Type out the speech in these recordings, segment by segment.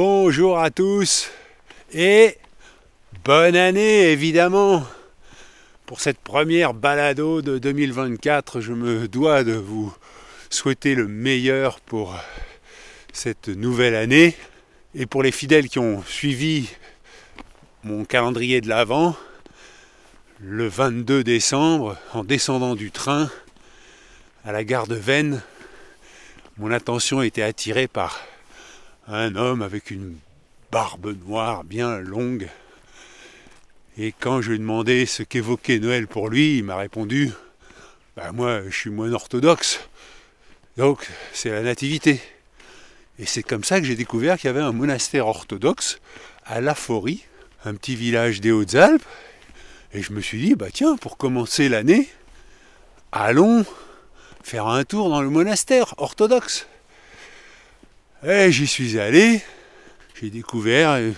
Bonjour à tous et bonne année évidemment. Pour cette première balado de 2024, je me dois de vous souhaiter le meilleur pour cette nouvelle année. Et pour les fidèles qui ont suivi mon calendrier de l'Avent, le 22 décembre, en descendant du train à la gare de Vennes, mon attention était attirée par un homme avec une barbe noire bien longue. Et quand je lui ai ce qu'évoquait Noël pour lui, il m'a répondu bah, Moi, je suis moins orthodoxe. Donc, c'est la nativité. Et c'est comme ça que j'ai découvert qu'il y avait un monastère orthodoxe à Laforie, un petit village des Hautes-Alpes. Et je me suis dit Bah, tiens, pour commencer l'année, allons faire un tour dans le monastère orthodoxe. Et j'y suis allé, j'ai découvert euh,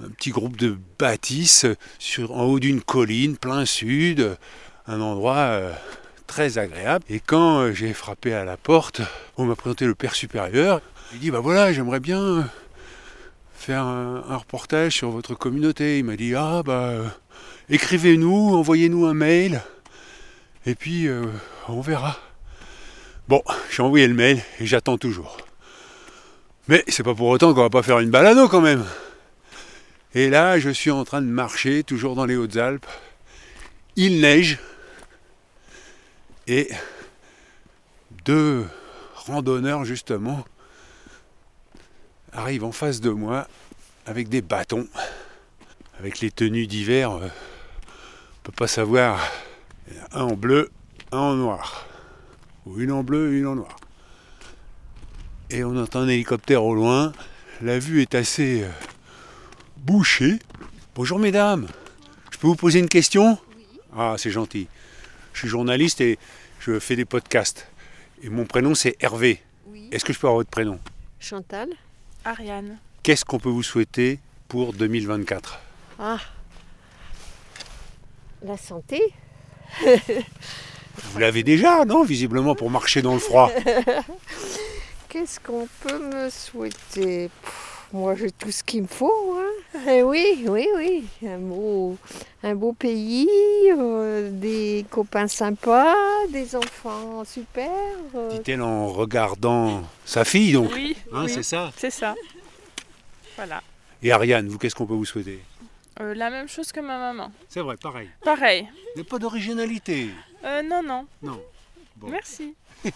un petit groupe de bâtisses sur, en haut d'une colline, plein sud, un endroit euh, très agréable. Et quand euh, j'ai frappé à la porte, on m'a présenté le père supérieur. Il dit, bah voilà, j'aimerais bien faire un, un, reportage sur votre communauté. Il m'a dit, ah bah, écrivez-nous, envoyez-nous un mail, et puis on verra. Bon, j'ai envoyé le mail et j'attends toujours. Mais c'est pas pour autant qu'on va pas faire une balado quand même. Et là, je suis en train de marcher, toujours dans les Hautes-Alpes. Il neige. Et deux randonneurs, justement, arrivent en face de moi avec des bâtons. Avec les tenues d'hiver, on peut pas savoir. Un en bleu, un en noir. Ou une en bleu, une en noir et on entend un hélicoptère au loin. La vue est assez euh, bouchée. Bonjour mesdames, je peux vous poser une question? Ah, c'est gentil. Je suis journaliste et je fais des podcasts. Et mon prénom c'est Hervé. Est-ce que je peux avoir votre prénom? Chantal. Ariane. Qu'est-ce qu'on peut vous souhaiter pour 2024 Ah, la santé. vous l'avez déjà, non? Visiblement pour marcher dans le froid. Qu'est-ce qu'on peut me souhaiter? Moi, j'ai tout ce qu'il me faut. Hein. Eh oui, oui, oui. Un beau, un beau pays, euh, des copains sympas, des enfants super. Euh. Dit-elle en regardant sa fille, donc. Oui, hein, c'est ça? C'est ça. Voilà. Et Ariane, vous, qu'est-ce qu'on peut vous souhaiter? Euh, La même chose que ma maman. C'est vrai, pareil. Pareil. Mais pas d'originalité. non, non. Non. Merci.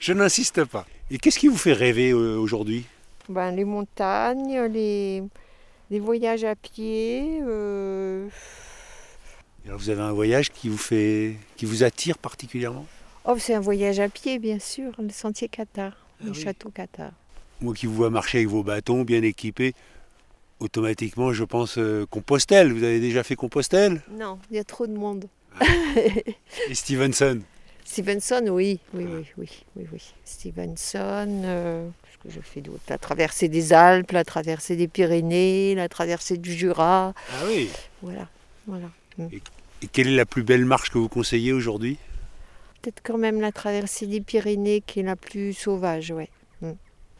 Je n'insiste pas. Et qu'est-ce qui vous fait rêver euh, aujourd'hui? Ben, Les montagnes, les, les voyages à pied. Euh... Alors vous avez un voyage qui vous, fait, qui vous attire particulièrement? Oh, c'est un voyage à pied, bien sûr, le sentier Qatar, Ah le oui. château Qatar. Moi qui vous vois marcher avec vos bâtons bien équipés, automatiquement je pense euh, Compostelle. Vous avez déjà fait Compostelle? Non, il y a trop de monde. Et Stevenson? Stevenson, oui, oui, oui, oui, oui, oui. Stevenson, euh, que je fais d'autre? La traversée des Alpes, la traversée des Pyrénées, la traversée du Jura. Ah oui Voilà, voilà. Mm. Et quelle est la plus belle marche que vous conseillez aujourd'hui? Peut-être quand même la traversée des Pyrénées qui est la plus sauvage, ouais. Mm.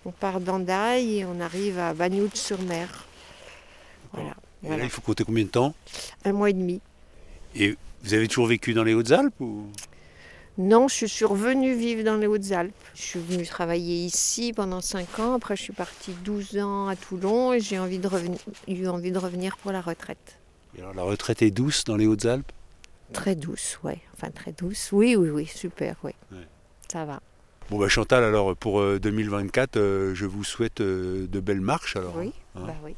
On part d'Andaille et on arrive à Bagnoud-sur-Mer. Voilà, là, il faut compter combien de temps? Un mois et demi. Et vous avez toujours vécu dans les Hautes-Alpes ou... Non, je suis revenue vivre dans les Hautes-Alpes. Je suis venue travailler ici pendant 5 ans. Après, je suis partie 12 ans à Toulon et j'ai envie de revenir, eu envie de revenir pour la retraite. Et alors, la retraite est douce dans les Hautes-Alpes? Très douce, ouais. Enfin, très douce. Oui, oui, oui, super, oui. Ouais. Ça va. Bon bah Chantal, alors pour euh, 2024, euh, je vous souhaite euh, de belles marches alors. Oui, hein. bah oui.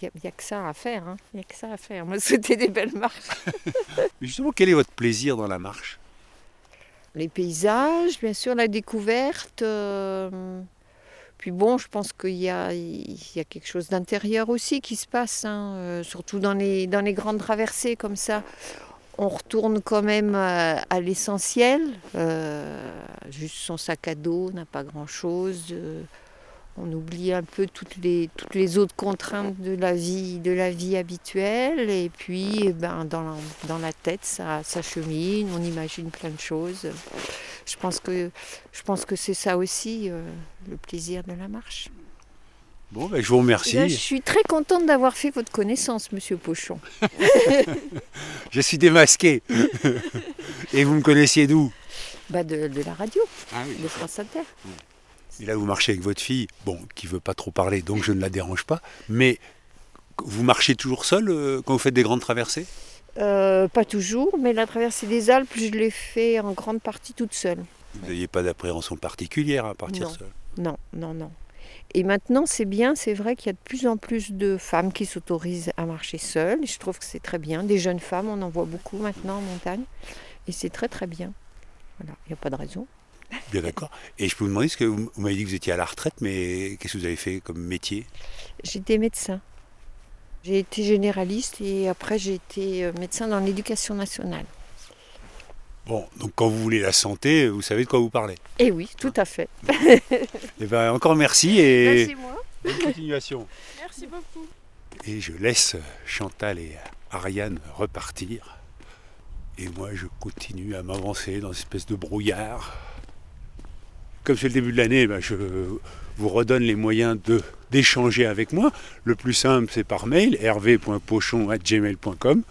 Il n'y a, que ça à faire. hein. Il n'y a que ça à faire. Moi, c'était des belles marches. Mais justement, quel est votre plaisir dans la marche? Les paysages, bien sûr, la découverte. euh, Puis bon, je pense qu'il y y a quelque chose d'intérieur aussi qui se passe, hein, euh, surtout dans les, dans les grandes traversées comme ça. On retourne quand même à, à l'essentiel. euh, juste son sac à dos n'a pas grand-chose. euh, on oublie un peu toutes les, toutes les autres contraintes de la vie, de la vie habituelle. Et puis, eh ben, dans, la, dans la tête, ça, ça chemine, on imagine plein de choses. Je pense que, je pense que c'est ça aussi, euh, le plaisir de la marche. Bon, ben, je vous remercie. Ben, je suis très contente d'avoir fait votre connaissance, monsieur Pochon. je suis démasqué. Et vous me connaissiez d'où? Bah de, la radio, ah de France Inter. Et là, vous marchez avec votre fille, bon, qui veut pas trop parler, donc je ne la dérange pas. Mais vous marchez toujours seul euh, quand vous faites des grandes traversées? Euh, Pas toujours, mais la traversée des Alpes, je l'ai fait en grande partie toute seule. Vous n'aviez pas d'appréhension particulière à partir seule? Non, non, non. Et maintenant, c'est bien, c'est vrai qu'il y a de plus en plus de femmes qui s'autorisent à marcher seules. Et je trouve que c'est très bien. Des jeunes femmes, on en voit beaucoup maintenant en montagne. Et c'est très très bien. Voilà, il n'y a pas de raison. Bien d'accord. Et je peux vous demander, ce que vous, m'avez dit que vous étiez à la retraite, mais qu'est-ce que vous avez fait comme métier? J'étais médecin. J'ai été généraliste et après j'ai été euh, médecin dans l'éducation nationale. Bon, donc quand vous voulez la santé, vous savez de quoi vous parlez. Eh oui, tout à fait. Eh ben, encore merci et merci moi. bonne continuation. Merci beaucoup. Et je laisse Chantal et Ariane repartir. Et moi, je continue à m'avancer dans une espèce de brouillard. Comme c'est le début de l'année, ben, je vous redonne les moyens d'échanger avec moi. Le plus simple, c'est par mail, hervé.pochon.gmail.com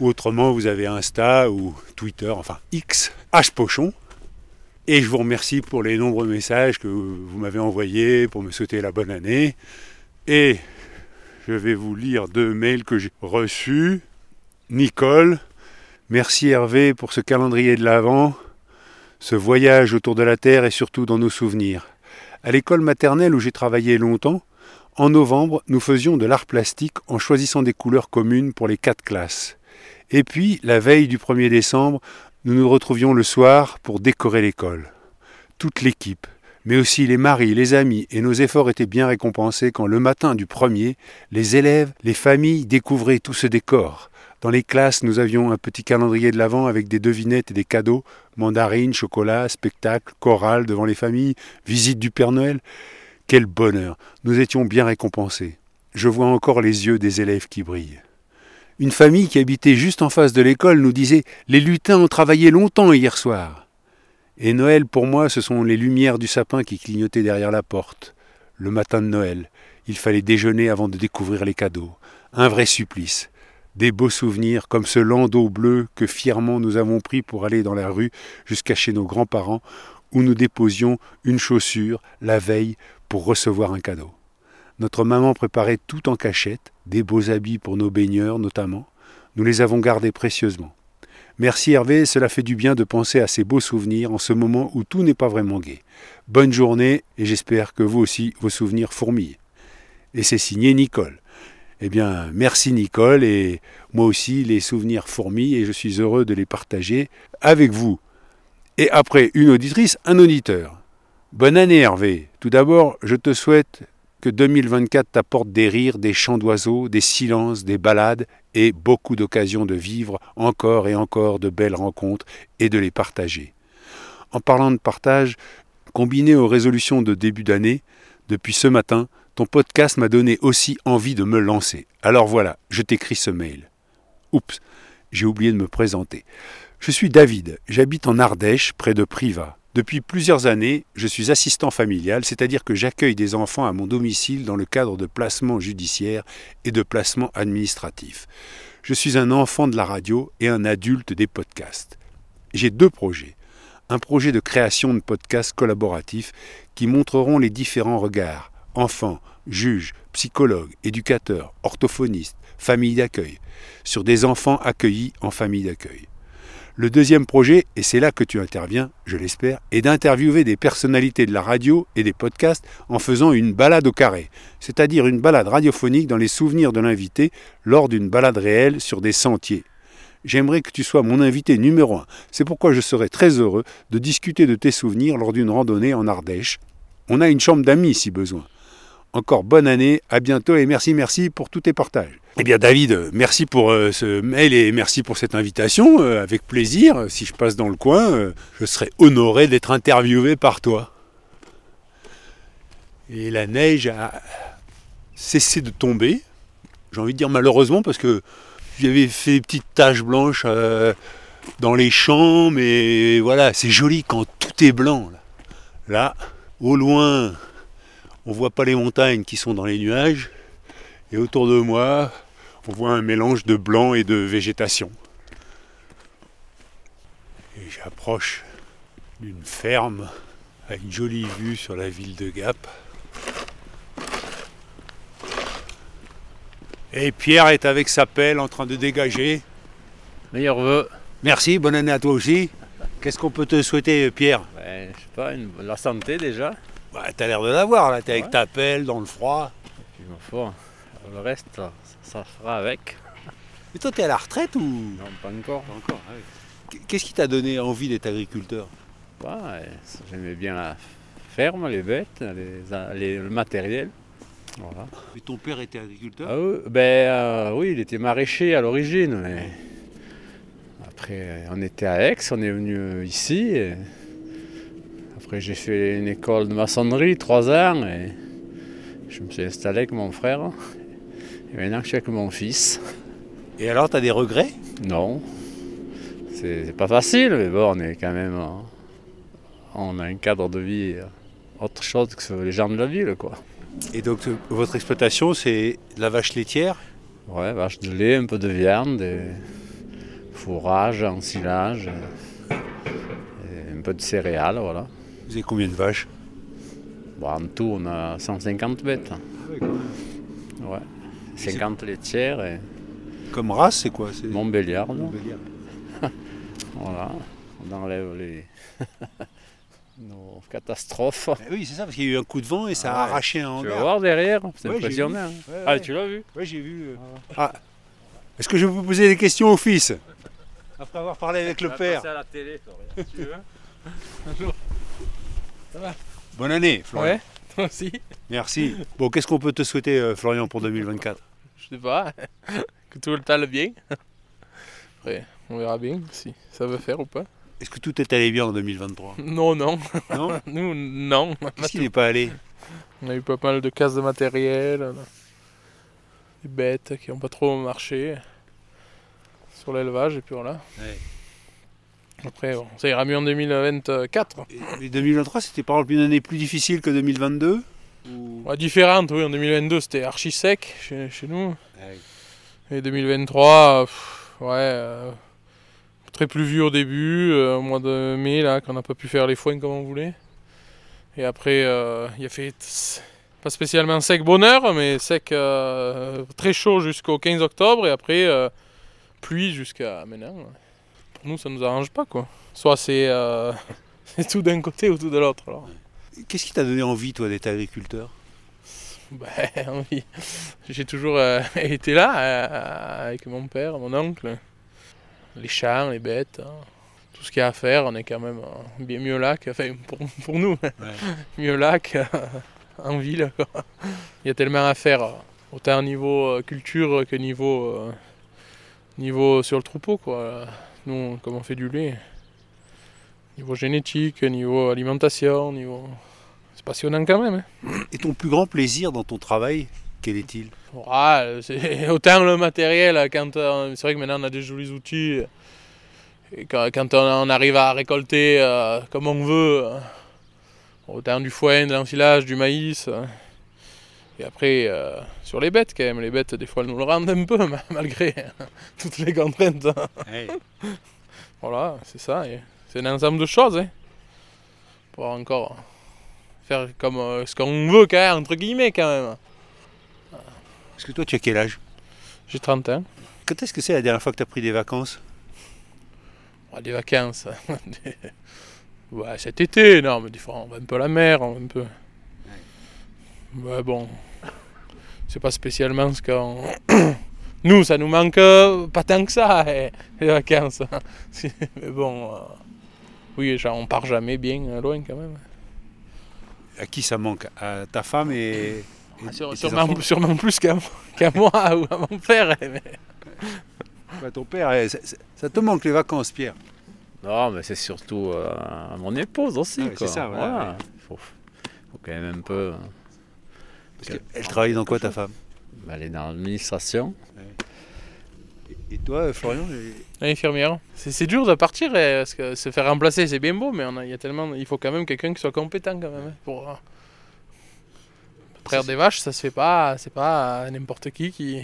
ou autrement, vous avez Insta ou Twitter, enfin X, Pochon. Et je vous remercie pour les nombreux messages que vous m'avez envoyés pour me souhaiter la bonne année. Et je vais vous lire deux mails que j'ai reçus. Nicole, merci Hervé pour ce calendrier de l'Avent, ce voyage autour de la Terre et surtout dans nos souvenirs. À l'école maternelle où j'ai travaillé longtemps, en novembre, nous faisions de l'art plastique en choisissant des couleurs communes pour les quatre classes. Et puis, la veille du 1er décembre, nous nous retrouvions le soir pour décorer l'école. Toute l'équipe, mais aussi les maris, les amis, et nos efforts étaient bien récompensés quand le matin du premier, les élèves, les familles découvraient tout ce décor. Dans les classes, nous avions un petit calendrier de l'Avent avec des devinettes et des cadeaux, mandarines, chocolat, spectacle, chorale devant les familles, visite du Père Noël. Quel bonheur Nous étions bien récompensés. Je vois encore les yeux des élèves qui brillent. Une famille qui habitait juste en face de l'école nous disait Les lutins ont travaillé longtemps hier soir. Et Noël, pour moi, ce sont les lumières du sapin qui clignotaient derrière la porte. Le matin de Noël, il fallait déjeuner avant de découvrir les cadeaux. Un vrai supplice. Des beaux souvenirs comme ce landau bleu que fièrement nous avons pris pour aller dans la rue jusqu'à chez nos grands-parents où nous déposions une chaussure la veille pour recevoir un cadeau. Notre maman préparait tout en cachette, des beaux habits pour nos baigneurs notamment. Nous les avons gardés précieusement. Merci Hervé, cela fait du bien de penser à ces beaux souvenirs en ce moment où tout n'est pas vraiment gai. Bonne journée et j'espère que vous aussi vos souvenirs fourmillent. Et c'est signé Nicole. Eh bien, merci Nicole et moi aussi les souvenirs fourmillent et je suis heureux de les partager avec vous. Et après une auditrice, un auditeur. Bonne année Hervé. Tout d'abord, je te souhaite que 2024 t'apporte des rires, des chants d'oiseaux, des silences, des balades et beaucoup d'occasions de vivre encore et encore de belles rencontres et de les partager. En parlant de partage, combiné aux résolutions de début d'année, depuis ce matin, ton podcast m'a donné aussi envie de me lancer. Alors voilà, je t'écris ce mail. Oups, j'ai oublié de me présenter. Je suis David, j'habite en Ardèche, près de Privas. Depuis plusieurs années, je suis assistant familial, c'est-à-dire que j'accueille des enfants à mon domicile dans le cadre de placements judiciaires et de placements administratifs. Je suis un enfant de la radio et un adulte des podcasts. J'ai deux projets. Un projet de création de podcasts collaboratifs qui montreront les différents regards, enfants, juges, psychologues, éducateurs, orthophonistes, familles d'accueil, sur des enfants accueillis en famille d'accueil. Le deuxième projet, et c'est là que tu interviens, je l'espère, est d'interviewer des personnalités de la radio et des podcasts en faisant une balade au carré, c'est-à-dire une balade radiophonique dans les souvenirs de l'invité lors d'une balade réelle sur des sentiers. J'aimerais que tu sois mon invité numéro un. C'est pourquoi je serais très heureux de discuter de tes souvenirs lors d'une randonnée en Ardèche. On a une chambre d'amis si besoin. Encore bonne année, à bientôt et merci, merci pour tous tes partages. Eh bien David, merci pour euh, ce mail et merci pour cette invitation. Euh, avec plaisir, si je passe dans le coin, euh, je serai honoré d'être interviewé par toi. Et la neige a cessé de tomber. J'ai envie de dire malheureusement parce que j'avais fait des petites taches blanches dans les champs, mais voilà, c'est joli quand tout est blanc. Là, là au loin, on voit pas les montagnes qui sont dans les nuages. Et autour de moi, on voit un mélange de blanc et de végétation. Et j'approche d'une ferme à une jolie vue sur la ville de Gap. Et Pierre est avec sa pelle en train de dégager. Meilleurs vœux. Merci, bonne année à toi aussi. Qu'est-ce qu'on peut te souhaiter, Pierre? Ben, je sais pas, une- la santé déjà. Bah, T'as l'air de l'avoir là, t'es avec Ouais. ta pelle dans le froid. Puis ma foi, le reste, ça, ça fera avec. Et toi, t'es à la retraite ou? Non, pas encore. Pas encore Qu'est-ce qui t'a donné envie d'être agriculteur? Ça, J'aimais bien la ferme, les bêtes, les- les- le matériel. Voilà. Mais ton père était agriculteur? Ah oui, ben, euh, oui, il était maraîcher à l'origine, mais après on était à Aix, on est venu ici. et Après j'ai fait une école de maçonnerie, trois ans, et je me suis installé avec mon frère. Et maintenant je suis avec mon fils. Et alors, t'as des regrets? Non, c'est pas facile, mais bon, on est quand même. On a un cadre de vie euh, autre chose que les gens de la ville, quoi. Et donc, euh, votre exploitation, c'est de la vache laitière? Ouais, vache de lait, un peu de viande, et fourrage, ensilage, et un peu de céréales, voilà. Vous avez combien de vaches? Bon, en tout, on a 150 bêtes. Ouais. 50 laitières et Comme race, c'est quoi? C'est Montbéliard. Montbéliard. Voilà. On enlève les... nos catastrophes. Eh oui, c'est ça, parce qu'il y a eu un coup de vent et ça a Ah ouais. arraché un Tu vas voir derrière, c'est Ouais, impressionnant. hein. Ouais, Ah, ouais. tu l'as vu? Ouais, j'ai vu. euh. Ah. Est-ce que je peux poser des questions au fils? Après avoir parlé avec le père. à la télé, si tu veux? Bonne année, Florian. Ouais, toi aussi. Merci. Bon, qu'est-ce qu'on peut te souhaiter, euh, Florian, pour 2024 Je sais pas. que tout le temps le bien. Après, on verra bien si ça veut faire ou pas. Est-ce que tout est allé bien en 2023 Non, non. Non? Nous, non. Qu'est-ce qui n'est pas allé? On a eu pas mal de cases de matériel. a Des bêtes qui n'ont pas trop marché. Sur l'élevage, et puis voilà. Ouais. Après, bon, ça ira mieux en 2024. Et 2023, c'était par exemple une année plus difficile que 2022 Ou- Ouais, différente, oui. En 2022, c'était archi sec chez, chez nous. Ouais. Et 2023, euh, pff, ouais, euh, très pluvieux au début, euh, au mois de mai, là, qu'on n'a pas pu faire les foins comme on voulait. Et après, euh, il a fait pas spécialement sec bonheur, mais sec très chaud jusqu'au 15 octobre, et après, pluie jusqu'à maintenant. Pour nous, ça nous arrange pas, quoi. Soit c'est euh, tout d'un côté ou tout de l'autre. alors. Qu'est-ce qui t'a donné envie, toi, d'être agriculteur? Ben oui, j'ai toujours euh, été là euh, avec mon père, mon oncle. Les champs, les bêtes, hein. tout ce qu'il y a à faire, on est quand même bien mieux là que, enfin, pour, pour nous, mieux là qu'en ville. quoi. Il y a tellement à faire, autant au niveau culture que niveau, niveau sur le troupeau. Quoi. Nous, comme on fait du lait, niveau génétique, niveau alimentation, niveau... c'est passionnant quand même. hein. Et ton plus grand plaisir dans ton travail, quel est-il? C'est autant le matériel, quand euh, c'est vrai que maintenant on a des jolis outils, et quand, quand on, on arrive à récolter euh, comme on veut, autant du foin, de l'enfilage, du maïs, euh, et après euh, sur les bêtes quand même, les bêtes des fois elles nous le rendent un peu ma- malgré toutes les contraintes. Voilà, c'est ça, c'est un ensemble de choses, hein, pour encore faire comme euh, ce qu'on veut quand même, entre guillemets quand même. Parce que toi, tu as quel âge? J'ai 30 ans. Quand est-ce que c'est la dernière fois que tu as pris des vacances? Ouais, des vacances. Des- ouais, cet été, non, mais des fois on va un peu à la mer, on va un peu. Ouais, bon. C'est pas spécialement ce qu'on. nous, ça nous manque euh, pas tant que ça, eh, les vacances. Si- mais bon. euh, Oui, genre, on part jamais bien euh, loin quand même. À qui ça manque? À ta femme et, et- Ah, Sur- et sûrement, plus qu'à moi ou à mon père. eh, mais- Bah, Ton père, eh, ça, te manque les vacances, Pierre? Non, mais c'est surtout euh, à mon épouse aussi. Ah ouais, quoi. c'est ça, voilà, faut, faut quand même un peu. Elle travaille dans quoi, ta femme? Elle est dans l'administration. Et toi, Florian et- Infirmière. C'est dur de partir eh, parce que se faire remplacer c'est bien beau, mais on a- il y a tellement, il faut quand même quelqu'un qui soit compétent quand même. hein, pour, Traire des vaches, ça se fait pas, c'est pas n'importe qui qui.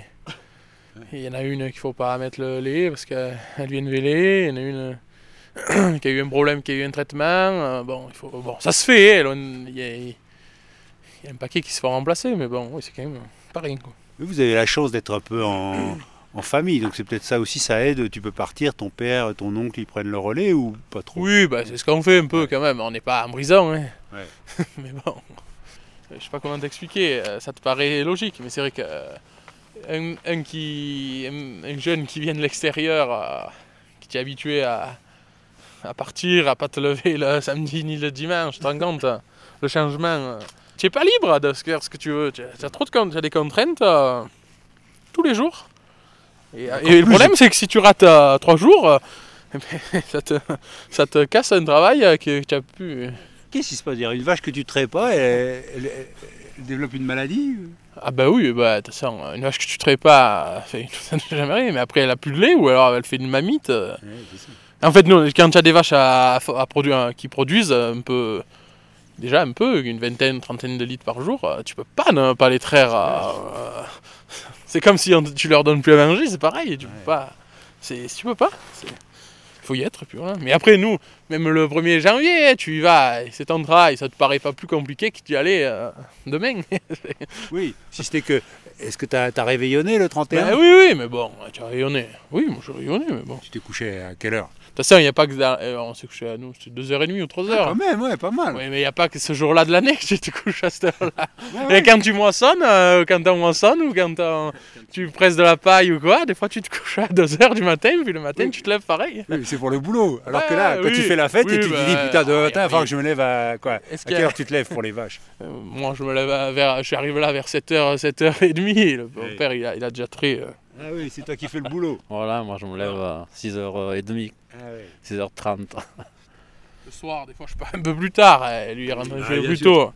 Il y en a une qu'il faut pas mettre le lait parce qu'elle vient de véler, il y en a une qui a eu un problème, qui a eu un traitement. euh, Bon, il faut, bon ça se fait, il y, a, il y a un paquet qui se fait remplacer, mais bon, oui, c'est quand même pas rien. Quoi. Vous avez la chance d'être un peu en, en famille, donc c'est peut-être ça aussi, ça aide. Tu peux partir, ton père, ton oncle, ils prennent le relais ou pas trop? Oui, bah, c'est ce qu'on fait un peu quand même. On n'est pas en brisant. Hein. Ouais. mais bon, je sais pas comment t'expliquer. euh, Ça te paraît logique, mais c'est vrai que euh, un, un qui, un, un jeune qui vient de l'extérieur, euh, qui t'est habitué à, à partir, à pas te lever le samedi ni le dimanche, tu te rends compte hein, le changement. euh, tu n'es pas libre de faire ce que tu veux. Tu as, trop de as des contraintes euh, tous les jours. Et, euh, et le problème, c'est que si tu rates euh, trois jours, euh, ça te, ça te casse un travail que tu as pu. Qu'est-ce qui se passe Une vache que tu traites pas, elle, elle- elle développe une maladie Ah bah oui, bah de toute façon, une vache que tu traites pas, ça ne fait jamais rien, mais après elle a plus de lait ou alors elle fait une mamite. En fait, nous, quand tu as des vaches à, à produ- à- qui produisent un peu, déjà un peu, une vingtaine, trentaine de litres par jour, euh, tu peux pas ne pas les traire. euh, c'est comme si on- tu leur donnes plus à manger, c'est pareil, tu peux pas. C'est, tu peux pas. faut y être, puis voilà. Mais après, nous, même le 1er janvier, tu y vas, c'est ton travail, ça te paraît pas plus compliqué que d'y aller euh, demain. Oui, si c'était que. Est-ce que tu as, réveillonné le 31 Ben oui, oui, mais bon, tu as rayonné. Oui, moi j'ai rayonné, mais bon. Tu t'es couché à quelle heure? Façon, il n'y a pas que. dans- euh, on s'est couché à nous, c'était 2h30 ou 3h. Quand même, ouais, pas mal. oui, mais il n'y a pas que ce jour-là de l'année que tu te couches à cette heure-là. Ouais, Et quand tu moissonnes, euh, quand tu moissonnes ou quand tu presses de la paille ou quoi, des fois tu te couches à 2h du matin, puis le matin Oui. tu te lèves pareil. Oui, c'est pour le boulot. Alors que Ouais, là, quand oui. tu fais la fête Oui, et tu te bah, dis putain, de ah, matin, il faut que je me lève à quoi À quelle heure tu te lèves pour les vaches? Euh, moi je me lève à- vers. Je suis arrivé là vers 7h, 7h30. Et le, mon père il a, il a déjà euh. Ah oui, c'est toi qui fais le boulot. Voilà, moi je me lève à 6h30, Ah ouais. 6h30. Le soir, des fois je pars un peu plus tard. euh, lui il rentre Ah, plus sûr. tôt.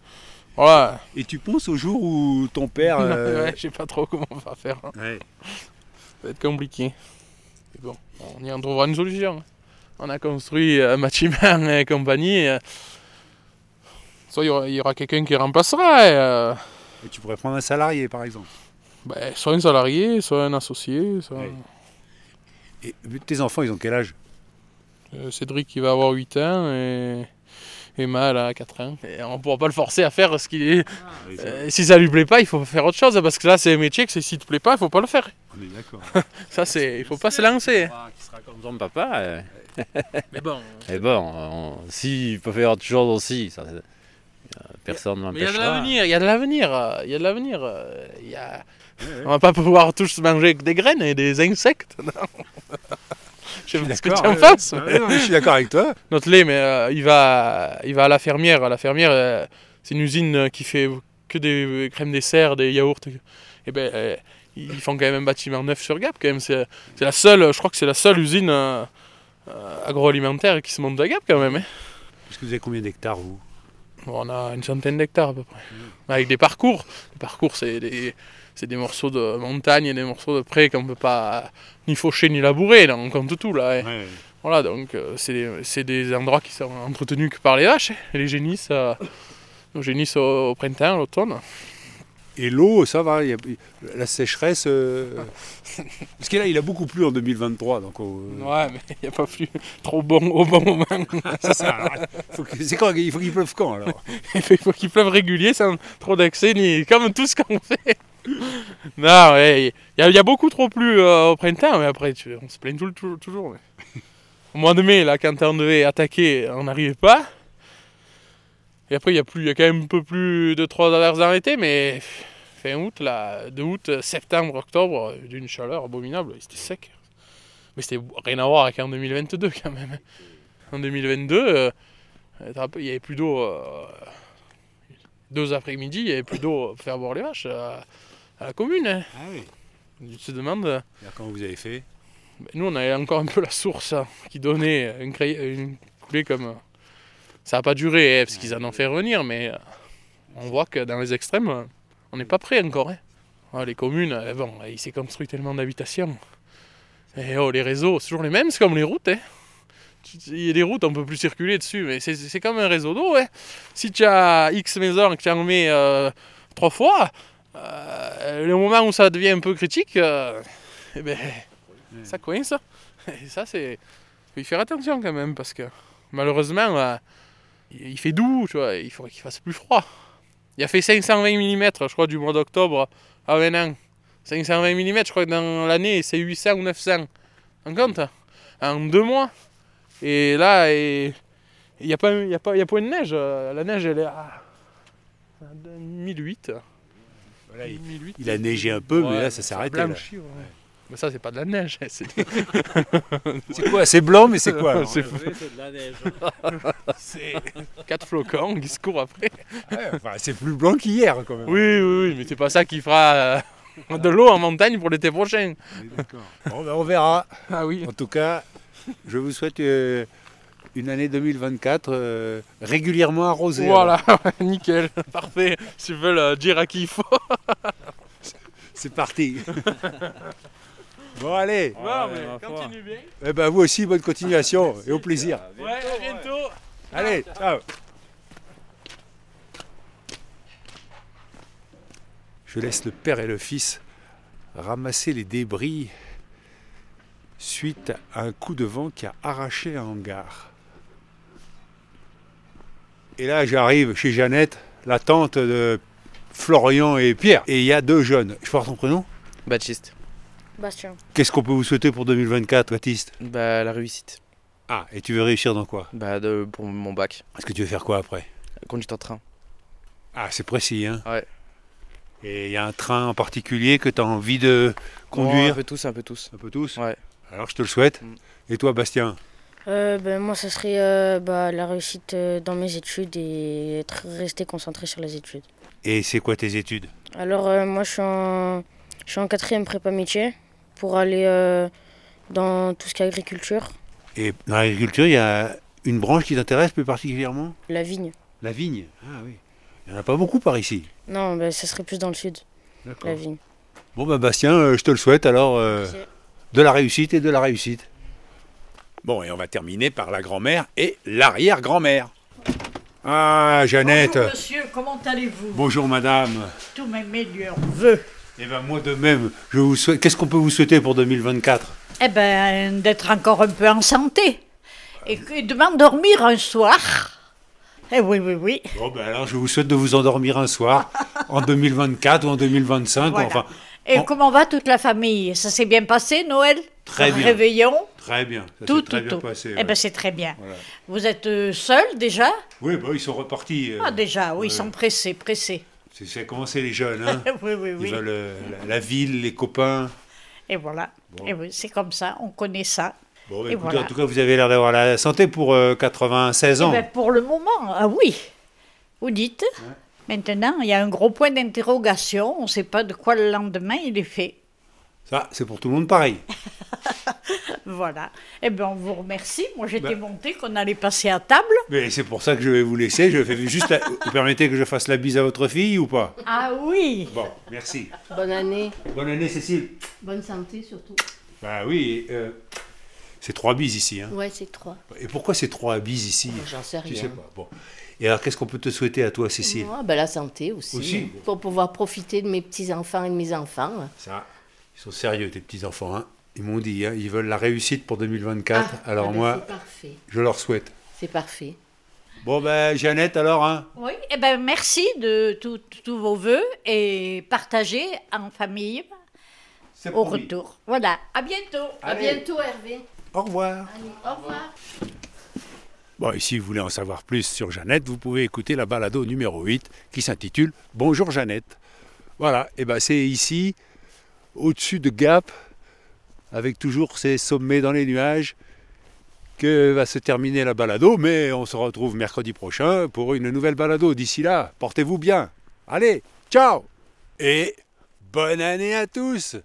Voilà. Et tu penses au jour où ton père. euh, ouais, je sais pas trop comment on va faire. hein. ouais. Ça va être compliqué. Mais bon, on y en trouvera une solution. On a construit un bâtiment et compagnie. euh, Soit il y aura, quelqu'un qui remplacera. et, euh, Et tu pourrais prendre un salarié par exemple. ben, soit un salarié, soit un associé. Soit... Ouais. Et tes enfants, ils ont quel âge? Euh, Cédric qui va avoir 8 ans et Emma elle a 4 ans. Et on ne pourra pas le forcer à faire ce qu'il est. Euh, si ça lui plaît pas, il faut faire autre chose parce que là c'est un métier que si te plaît pas, il faut pas le faire. On est d'accord. Ça c'est, il faut pas se lancer. Qui sera comme son papa. euh, Mais bon. Et bon, on- s'il peut faire autre chose aussi, ça, euh, personne ne Mais il y a de l'empêchera. l'avenir, il y a de l'avenir, euh, il y a de l'avenir. euh, il y a... On va pas pouvoir tous manger que des graines et des insectes. non. Je mais- Ouais, non, mais je suis d'accord avec toi. Notre lait, mais euh, il, va, il va à la fermière. La fermière, euh, c'est une usine euh, qui fait que des euh, crèmes dessert, des yaourts. Et ben, euh, ils font quand même un bâtiment neuf sur Gap. Quand même, c'est c'est la seule, je crois que c'est la seule usine euh, euh, agroalimentaire qui se monte à Gap quand même. hein. Parce que vous avez combien d'hectares vous? On a une centaine d'hectares à peu près. Avec des parcours. Les parcours, c'est des, des morceaux de montagne et des morceaux de pré qu'on ne peut pas ni faucher ni labourer. Là, on compte tout là. hein. Ouais. Voilà, donc euh, c'est des, endroits qui sont entretenus que par les vaches. hein. Les génisses, euh, on génisse au, au printemps, à l'automne. Et l'eau, ça va, il y a- la sécheresse. euh, Parce que là, il a beaucoup plu en 2023. Donc, euh, Ouais, mais il n'y a pas plus trop bon au bon moment. c'est ça. alors, faut que- C'est quand Il faut qu'il pleuve quand alors Il faut- il faut qu'il pleuve régulier sans trop d'excès, ni comme tout ce qu'on fait. Non, ouais, il y, a- il y a beaucoup trop plu euh, au printemps, mais après, tu- on se plaint tout, tout- toujours. mais. Au mois de mai, là, quand on devait attaquer, on n'arrivait pas. Et après, il y a plus, y a quand même un peu plus de trois averses dans l'été, mais fin août, là, de août, septembre, octobre, euh, d'une chaleur abominable, c'était sec. Mais c'était rien à voir avec en 2022 quand même. En 2022, euh, rappelles, il y avait plus d'eau. euh, deux après-midi, il n'y avait plus d'eau pour faire boire les vaches à, à la commune. hein. Ah oui. Tu te demandes. euh, Alors, comment vous avez fait? ben, nous, on avait encore un peu la source hein, qui donnait une, cré- une coulée comme. Ça n'a pas duré, hein, parce qu'ils en ont fait revenir, mais euh, on voit que dans les extrêmes, euh, on n'est pas prêt encore. hein. Ah, les communes, euh, bon, il s'est construit tellement d'habitations. Et oh, les réseaux, c'est toujours les mêmes, c'est comme les routes. hein. Il y a des routes, on peut plus circuler dessus, mais c'est- comme un réseau d'eau. hein. Si tu as X maisons et que tu en mets euh, trois fois. Euh, le moment où ça devient un peu critique, euh, eh ben, ça coince. Et ça, c'est. Il faut y faire attention quand même, parce que malheureusement, il fait doux, tu vois, il faudrait qu'il fasse plus froid. Il a fait 520 mm, je crois, du mois d'octobre à an. 520 mm, je crois que dans l'année, c'est 800 ou 900. En compte En deux mois. Et là, il n'y a, pas, y a, pas, y a pas de neige. La neige, elle est à 1008. Voilà, il, il, a neigé un peu, ouais, mais là, ça s'est arrêté. Ouais. Mais ça, c'est pas de la neige. C'est quoi C'est blanc, mais c'est quoi C'est de la neige. c'est quatre flocons qui se courent après. Enfin, c'est plus blanc qu'hier, quand même. Oui, oui, oui, mais c'est pas ça qui fera euh, de l'eau en montagne pour l'été prochain. Bon, ben, on verra. Ah oui. En tout cas, je vous souhaite euh, une année 2024 euh, régulièrement arrosée. Voilà, nickel, parfait. Si tu veux le dire à qui il faut. C'est parti. Bon, allez. Ouais, mais continue bien. Eh ben, vous aussi, bonne continuation et au plaisir. Ouais, à bientôt. Allez, ciao. Je laisse le père et le fils ramasser les débris suite à un coup de vent qui a arraché un hangar. Et là, j'arrive chez Jeannette, la tante de Florian et Pierre. Et il y a deux jeunes. Je porte ton prénom? Baptiste. Bastien. Qu'est-ce qu'on peut vous souhaiter pour 2024, Baptiste? Bah, la réussite. Ah, et tu veux réussir dans quoi? Bah, de, pour mon bac. Est-ce que tu veux faire quoi après? Conduite en train. Ah, c'est précis, hein? Ouais. Et il y a un train en particulier que tu as envie de Oh, conduire un peu tous, un peu tous. Un peu tous? Ouais. Alors je te le souhaite. Mm. Et toi, Bastien? Euh, ben, moi, ça serait euh, bah, la réussite euh, dans mes études et être resté concentré sur les études. Et c'est quoi tes études? Alors, euh, moi, je suis en, je suis en quatrième prépa métier pour aller euh, dans tout ce qui est agriculture, Et dans l'agriculture, il y a une branche qui t'intéresse plus particulièrement? La vigne. La vigne. Ah oui. Il n'y en a pas beaucoup par ici. Non, ben, ça serait plus dans le sud, D'accord. la vigne. Bon, bah Bastien, euh, je te le souhaite alors euh, Merci. de la réussite et de la réussite. Bon, et on va terminer par la grand-mère et l'arrière-grand-mère. Ah, Jeannette. Bonjour monsieur, comment allez-vous? Bonjour madame. Tous mes meilleurs voeux. Eh ben moi de même, je vous souhaite. Qu'est-ce qu'on peut vous souhaiter pour 2024 Eh ben, d'être encore un peu en santé. Et, de m'endormir un soir. Eh oui, oui, oui. Bon ben alors je vous souhaite de vous endormir un soir en 2024 ou en 2025. Voilà. Enfin, Et en- comment va toute la famille? Ça s'est bien passé, Noël? Très bien. Réveillon? Très bien. Ça Tout, très tout, bien tout. passé. Eh ben, c'est très bien. Voilà. Vous êtes euh, seul déjà? Oui, bah, ils sont repartis. euh, Ah, déjà, oui, ils sont pressés, pressés. C'est c'est commencé les jeunes. Hein? oui, oui, Ils oui. veulent euh, la, la ville, les copains. Et voilà. Bon. Et oui, c'est comme ça, on connaît ça. Bon, bah, Et écoutez, voilà. en tout cas, vous avez l'air d'avoir la santé pour euh, 96 Eh ans. ben, pour le moment, ah oui. Vous dites Maintenant, il y a un gros point d'interrogation. On ne sait pas de quoi le lendemain il est fait. Ça, c'est pour tout le monde pareil. Voilà. Eh bien, on vous remercie. Moi, j'étais Ben. montée qu'on allait passer à table. Mais c'est pour ça que je vais vous laisser. Je fais juste. la- Vous permettez que je fasse la bise à votre fille ou pas? Ah oui Bon, merci. Bonne année. Bonne année, Cécile. Bonne santé surtout. Bah oui, euh, c'est trois bises ici. Hein. Ouais, c'est trois. Et pourquoi c'est trois bises ici? J'en sais Je sais pas. Bon. Et alors, qu'est-ce qu'on peut te souhaiter à toi, Cécile? Moi, ben, la santé aussi. Aussi. Pour pouvoir profiter de mes petits-enfants et de mes enfants. Ça, ils sont sérieux, tes petits-enfants. Hein ils m'ont dit, hein, ils veulent la réussite pour 2024. Ah, alors ah ben, moi, je leur souhaite. C'est parfait. Bon, ben, Jeannette, alors, hein Oui, eh ben, merci de tous vos voeux et partagez en famille C'est au promis. retour. Voilà, à bientôt. À bientôt, Hervé. Au revoir. Au revoir. Bon, et si vous voulez en savoir plus sur Jeannette, vous pouvez écouter la balado numéro 8 qui s'intitule Bonjour Jeannette. Voilà, et ben c'est ici, au-dessus de Gap, avec toujours ces sommets dans les nuages, que va se terminer la balado, mais on se retrouve mercredi prochain pour une nouvelle balado. D'ici là, portez-vous bien. Allez, ciao Et bonne année à tous